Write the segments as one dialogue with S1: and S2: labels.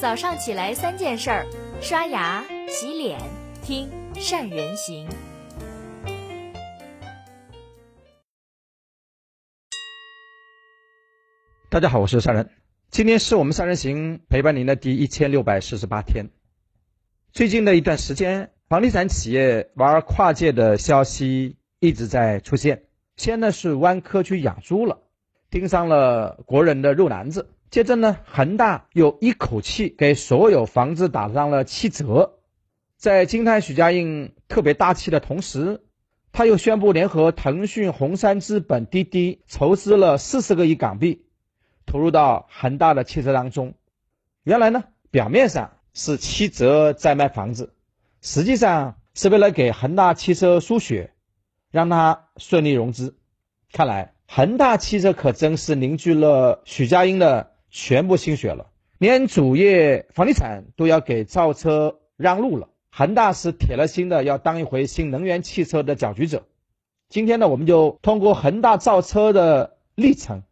S1: 早上起来三件事儿：刷牙、洗脸、听善人行。
S2: 大家好，我是善人。今天是我们善人行陪伴您的第一千六百四十八天。最近的一段时间，房地产企业玩跨界的消息一直在出现。先呢是湾科去养猪了，盯上了国人的肉篮子。接着呢，恒大又一口气给所有房子打上了七折。在惊叹许家印特别大气的同时，他又宣布联合腾讯、红杉资本、滴滴筹资了四十个亿港币。投入到恒大的汽车当中，原来呢，表面上是七折在卖房子，实际上是为了给恒大汽车输血，让他顺利融资。看来恒大汽车可真是凝聚了许家印的全部心血了，连主业房地产都要给造车让路了。恒大是铁了心的要当一回新能源汽车的搅局者。今天呢，我们就通过恒大造车的历程。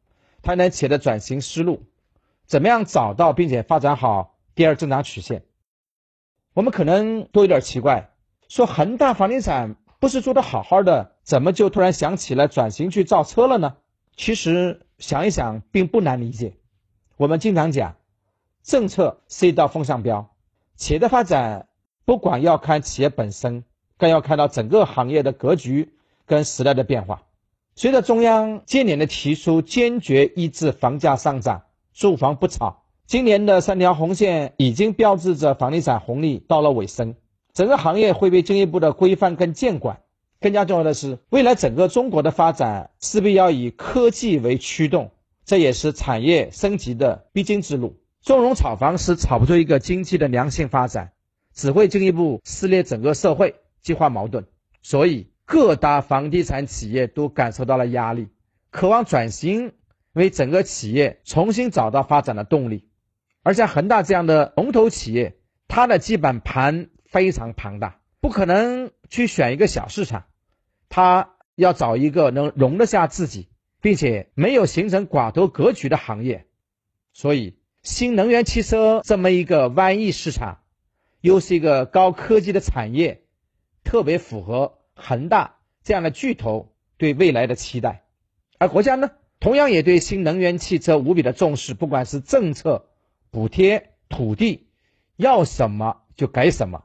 S2: 台南企业的转型思路，怎么样找到并且发展好第二增长曲线？我们可能都有点奇怪，说恒大房地产不是做的好好的，怎么就突然想起来转型去造车了呢？其实想一想，并不难理解。我们经常讲，政策是一道风向标，企业的发展不管要看企业本身，更要看到整个行业的格局跟时代的变化。随着中央接连的提出坚决抑制房价上涨、住房不炒，今年的三条红线已经标志着房地产红利到了尾声，整个行业会被进一步的规范跟监管。更加重要的是，未来整个中国的发展势必要以科技为驱动，这也是产业升级的必经之路。纵容炒房是炒不出一个经济的良性发展，只会进一步撕裂整个社会，激化矛盾。所以。各大房地产企业都感受到了压力，渴望转型，为整个企业重新找到发展的动力。而像恒大这样的龙头企业，它的基本盘非常庞大，不可能去选一个小市场，它要找一个能容得下自己，并且没有形成寡头格局的行业。所以，新能源汽车这么一个万亿市场，又是一个高科技的产业，特别符合。恒大这样的巨头对未来的期待，而国家呢，同样也对新能源汽车无比的重视，不管是政策、补贴、土地，要什么就给什么。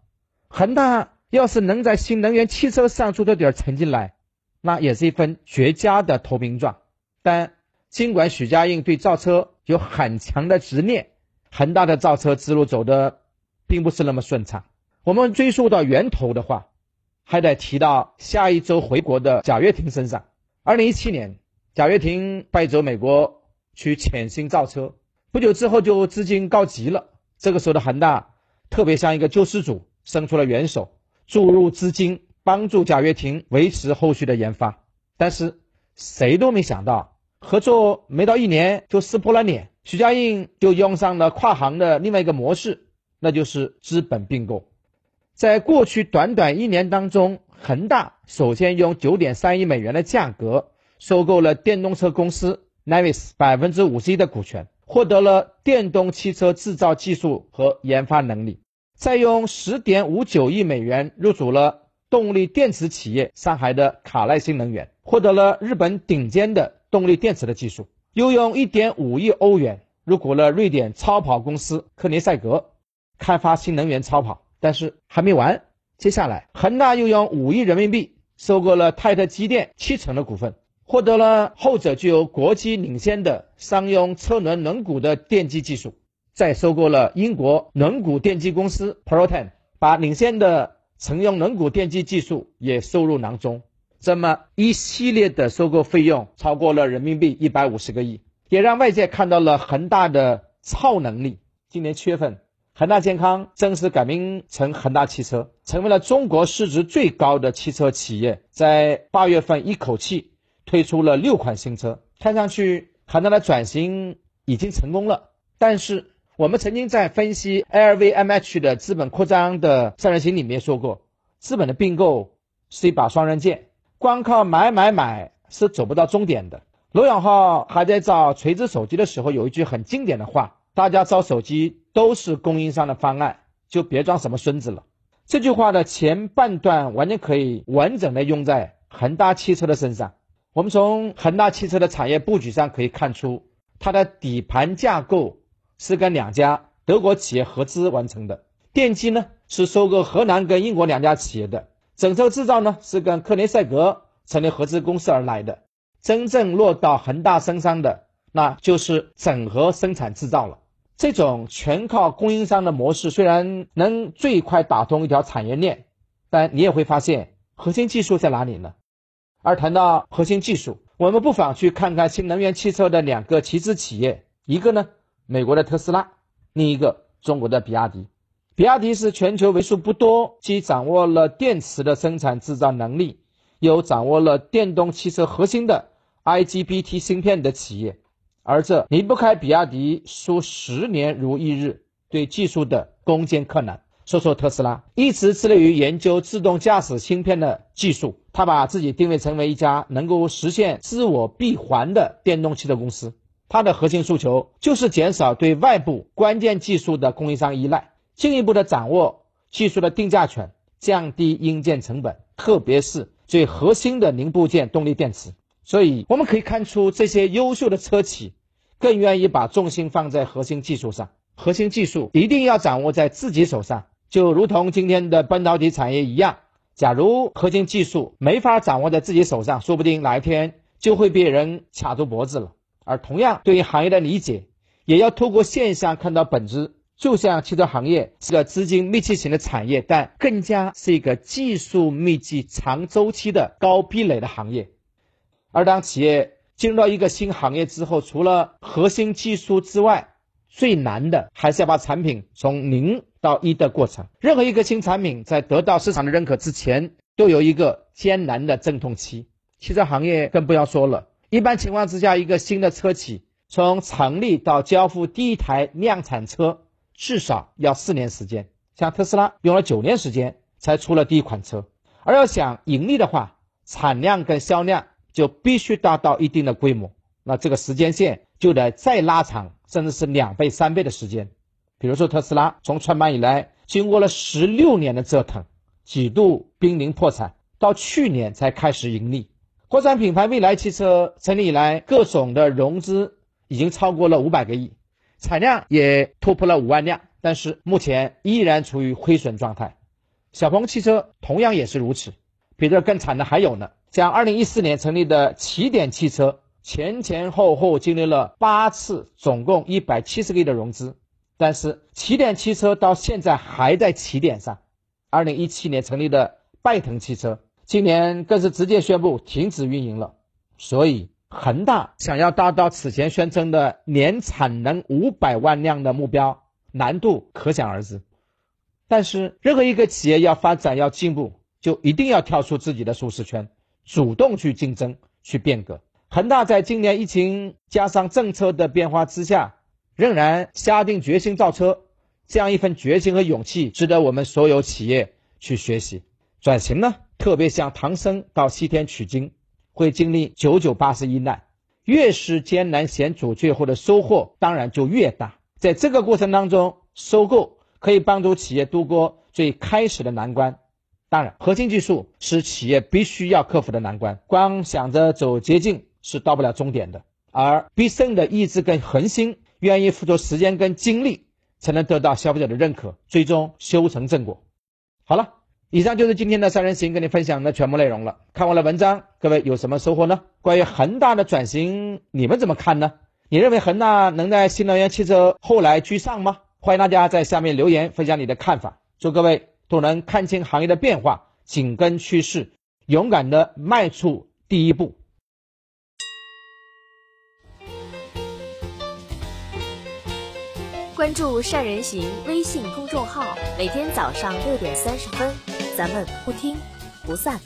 S2: 恒大要是能在新能源汽车上做出点成绩来，那也是一份绝佳的投名状。但尽管许家印对造车有很强的执念，恒大的造车之路走的并不是那么顺畅。我们追溯到源头的话。还得提到下一周回国的贾跃亭身上。二零一七年，贾跃亭败走美国去潜心造车，不久之后就资金告急了。这个时候的恒大特别像一个救世主，伸出了援手，注入资金帮助贾跃亭维持后续的研发。但是谁都没想到，合作没到一年就撕破了脸，许家印就用上了跨行的另外一个模式，那就是资本并购。在过去短短一年当中，恒大首先用九点三亿美元的价格收购了电动车公司 Navis 百分之五十一的股权，获得了电动汽车制造技术和研发能力；再用十点五九亿美元入主了动力电池企业上海的卡耐新能源，获得了日本顶尖的动力电池的技术；又用一点五亿欧元入股了瑞典超跑公司科尼赛格，开发新能源超跑。但是还没完，接下来恒大又用五亿人民币收购了泰特机电七成的股份，获得了后者具有国际领先的商用车轮轮毂的电机技术，再收购了英国轮毂电机公司 Proton，把领先的乘用轮毂电机技术也收入囊中。这么一系列的收购费用超过了人民币一百五十个亿，也让外界看到了恒大的超能力。今年七月份。恒大健康正式改名成恒大汽车，成为了中国市值最高的汽车企业。在八月份，一口气推出了六款新车，看上去恒大的转型已经成功了。但是，我们曾经在分析 LVMH 的资本扩张的三人行里面说过，资本的并购是一把双刃剑，光靠买买买是走不到终点的。罗永浩还在造锤子手机的时候，有一句很经典的话：大家造手机。都是供应商的方案，就别装什么孙子了。这句话的前半段完全可以完整的用在恒大汽车的身上。我们从恒大汽车的产业布局上可以看出，它的底盘架构是跟两家德国企业合资完成的，电机呢是收购荷兰跟英国两家企业的，整车制造呢是跟克雷塞格成立合资公司而来的。真正落到恒大身上的，那就是整合生产制造了。这种全靠供应商的模式，虽然能最快打通一条产业链，但你也会发现核心技术在哪里呢？而谈到核心技术，我们不妨去看看新能源汽车的两个集资企业，一个呢，美国的特斯拉，另一个中国的比亚迪。比亚迪是全球为数不多既掌握了电池的生产制造能力，又掌握了电动汽车核心的 IGBT 芯片的企业，而这离不开比亚迪数十年如一日对技术的攻坚克难。说说特斯拉，一直致力于研究自动驾驶芯片的技术。他把自己定位成为一家能够实现自我闭环的电动汽车公司。它的核心诉求就是减少对外部关键技术的供应商依赖，进一步的掌握技术的定价权，降低硬件成本，特别是最核心的零部件动力电池。所以我们可以看出，这些优秀的车企更愿意把重心放在核心技术上。核心技术一定要掌握在自己手上。就如同今天的半导体产业一样，假如核心技术没法掌握在自己手上，说不定哪一天就会被人卡住脖子了。而同样，对于行业的理解，也要透过现象看到本质。就像汽车行业是个资金密集型的产业，但更加是一个技术密集、长周期的高壁垒的行业。而当企业进入到一个新行业之后，除了核心技术之外，最难的还是要把产品从零。到一的过程，任何一个新产品在得到市场的认可之前，都有一个艰难的阵痛期。汽车行业更不要说了，一般情况之下，一个新的车企从成立到交付第一台量产车，至少要四年时间。像特斯拉用了九年时间才出了第一款车，而要想盈利的话，产量跟销量就必须达到一定的规模，那这个时间线就得再拉长，甚至是两倍、三倍的时间。比如说，特斯拉从创办以来，经过了十六年的折腾，几度濒临破产，到去年才开始盈利。国产品牌蔚来汽车成立以来，各种的融资已经超过了五百个亿，产量也突破了五万辆，但是目前依然处于亏损状态。小鹏汽车同样也是如此。比这更惨的还有呢，像二零一四年成立的起点汽车，前前后后经历了八次，总共一百七十个亿的融资。但是起点汽车到现在还在起点上。二零一七年成立的拜腾汽车，今年更是直接宣布停止运营了。所以恒大想要达到此前宣称的年产能五百万辆的目标，难度可想而知。但是任何一个企业要发展要进步，就一定要跳出自己的舒适圈，主动去竞争去变革。恒大在今年疫情加上政策的变化之下。仍然下定决心造车，这样一份决心和勇气，值得我们所有企业去学习。转型呢，特别像唐僧到西天取经，会经历九九八十一难，越是艰难险阻，最后的收获当然就越大。在这个过程当中，收购可以帮助企业度过最开始的难关。当然，核心技术是企业必须要克服的难关，光想着走捷径是到不了终点的，而必胜的意志跟恒心。愿意付出时间跟精力，才能得到消费者的认可，最终修成正果。好了，以上就是今天的三人行跟你分享的全部内容了。看完了文章，各位有什么收获呢？关于恒大的转型，你们怎么看呢？你认为恒大能在新能源汽车后来居上吗？欢迎大家在下面留言分享你的看法。祝各位都能看清行业的变化，紧跟趋势，勇敢的迈出第一步。
S1: 关注善人行微信公众号，每天早上六点三十分，咱们不听不散。